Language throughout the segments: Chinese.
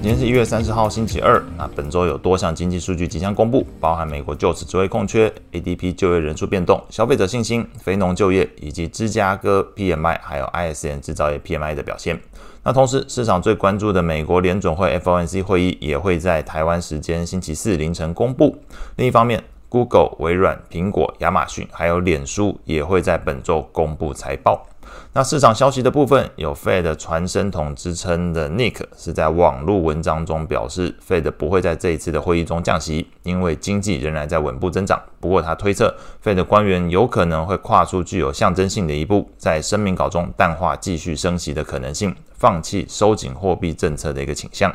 今天是一月三十号星期二。那本周有多项经济数据即将公布，包含美国就职职位空缺、ADP 就业人数变动、消费者信心、非农就业以及芝加哥 PMI 还有 ISM 制造业 PMI 的表现。那同时，市场最关注的美国联准会 FOMC 会议也会在台湾时间星期四凌晨公布。另一方面，Google、微软、苹果、亚马逊还有脸书也会在本周公布财报。那市场消息的部分，有 Fed 传声筒之称的 Nick 是在网络文章中表示，Fed 不会在这一次的会议中降息，因为经济仍然在稳步增长。不过他推测，Fed 官员有可能会跨出具有象征性的一步，在声明稿中淡化继续升息的可能性，放弃收紧货币政策的一个倾向。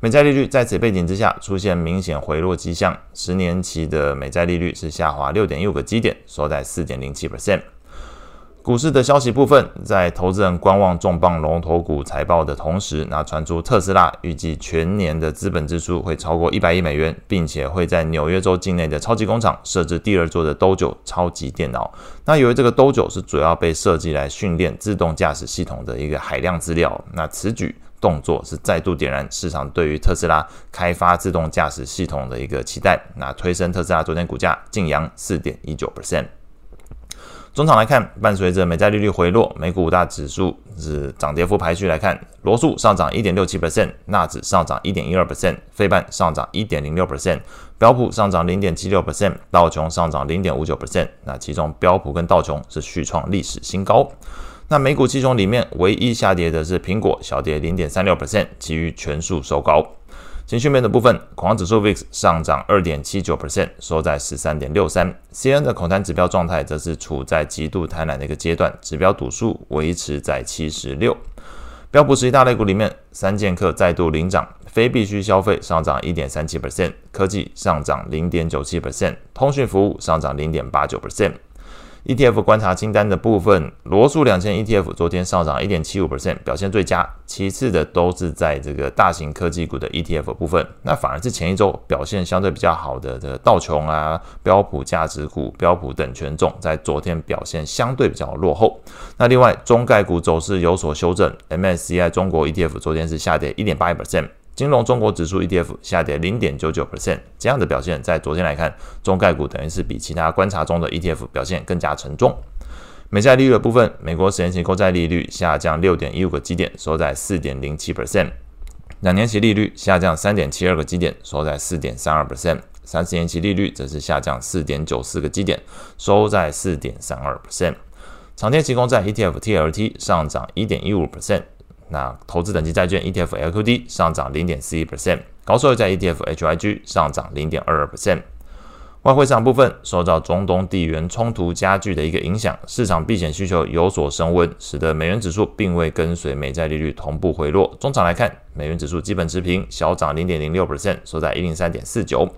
美债利率在此背景之下出现明显回落迹象，十年期的美债利率是下滑六点一五个基点，收在四点零七 percent。股市的消息部分，在投资人观望重磅龙头股财报的同时，那传出特斯拉预计全年的资本支出会超过一百亿美元，并且会在纽约州境内的超级工厂设置第二座的 Dojo 超级电脑。那由于这个 Dojo 是主要被设计来训练自动驾驶系统的一个海量资料，那此举动作是再度点燃市场对于特斯拉开发自动驾驶系统的一个期待，那推升特斯拉昨天股价劲扬四点一九 percent。中场来看，伴随着美债利率回落，美股五大指数是涨跌幅排序来看，罗素上涨一点六七 percent，纳指上涨一点一二 percent，费半上涨一点零六 percent，标普上涨零点七六 percent，道琼上涨零点五九 percent。那其中标普跟道琼是续创历史新高。那美股七雄里面唯一下跌的是苹果，小跌零点三六 percent，其余全数收高。情绪面的部分，恐慌指数 VIX 上涨二点七九 percent，收在十三点六三。CN 的恐贪指标状态则是处在极度贪婪的一个阶段，指标赌数维持在七十六。标普十一大类股里面，三剑客再度领涨，非必需消费上涨一点三七 percent，科技上涨零点九七 percent，通讯服务上涨零点八九 percent。ETF 观察清单的部分，罗素两千 ETF 昨天上涨一点七五 percent，表现最佳。其次的都是在这个大型科技股的 ETF 部分，那反而是前一周表现相对比较好的这个道琼啊、标普价值股、标普等权重，在昨天表现相对比较落后。那另外中概股走势有所修正，MSCI 中国 ETF 昨天是下跌一点八一 percent。金融中国指数 ETF 下跌零点九九 percent，这样的表现在昨天来看，中概股等于是比其他观察中的 ETF 表现更加沉重。美债利率的部分，美国十年期国债利率下降六点一五个基点，收在四点零七 percent；两年期利率下降三点七二个基点，收在四点三二 percent；三十年期利率则是下降四点九四个基点，收在四点三二 percent。长天期公债 ETF TLT 上涨一点一五 percent。那投资等级债券 ETF LQD 上涨零点四一 percent，高收益债 ETF HYG 上涨零点二二 percent。外汇市场部分受到中东地缘冲突加剧的一个影响，市场避险需求有所升温，使得美元指数并未跟随美债利率同步回落。中场来看，美元指数基本持平，小涨零点零六 percent，收在一零三点四九。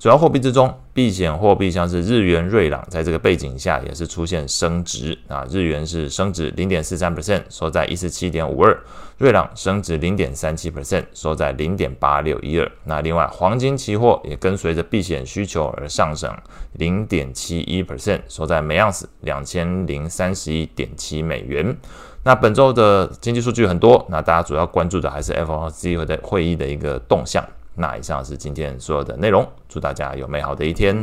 主要货币之中，避险货币像是日元、瑞郎，在这个背景下也是出现升值啊。日元是升值零点四三 percent，收在一十七点五二；瑞郎升值零点三七 percent，收在零点八六一二。那另外，黄金期货也跟随着避险需求而上升零点七一 percent，收在每盎司两千零三十一点七美元。那本周的经济数据很多，那大家主要关注的还是 FOMC 的会议的一个动向。那以上是今天所有的内容，祝大家有美好的一天。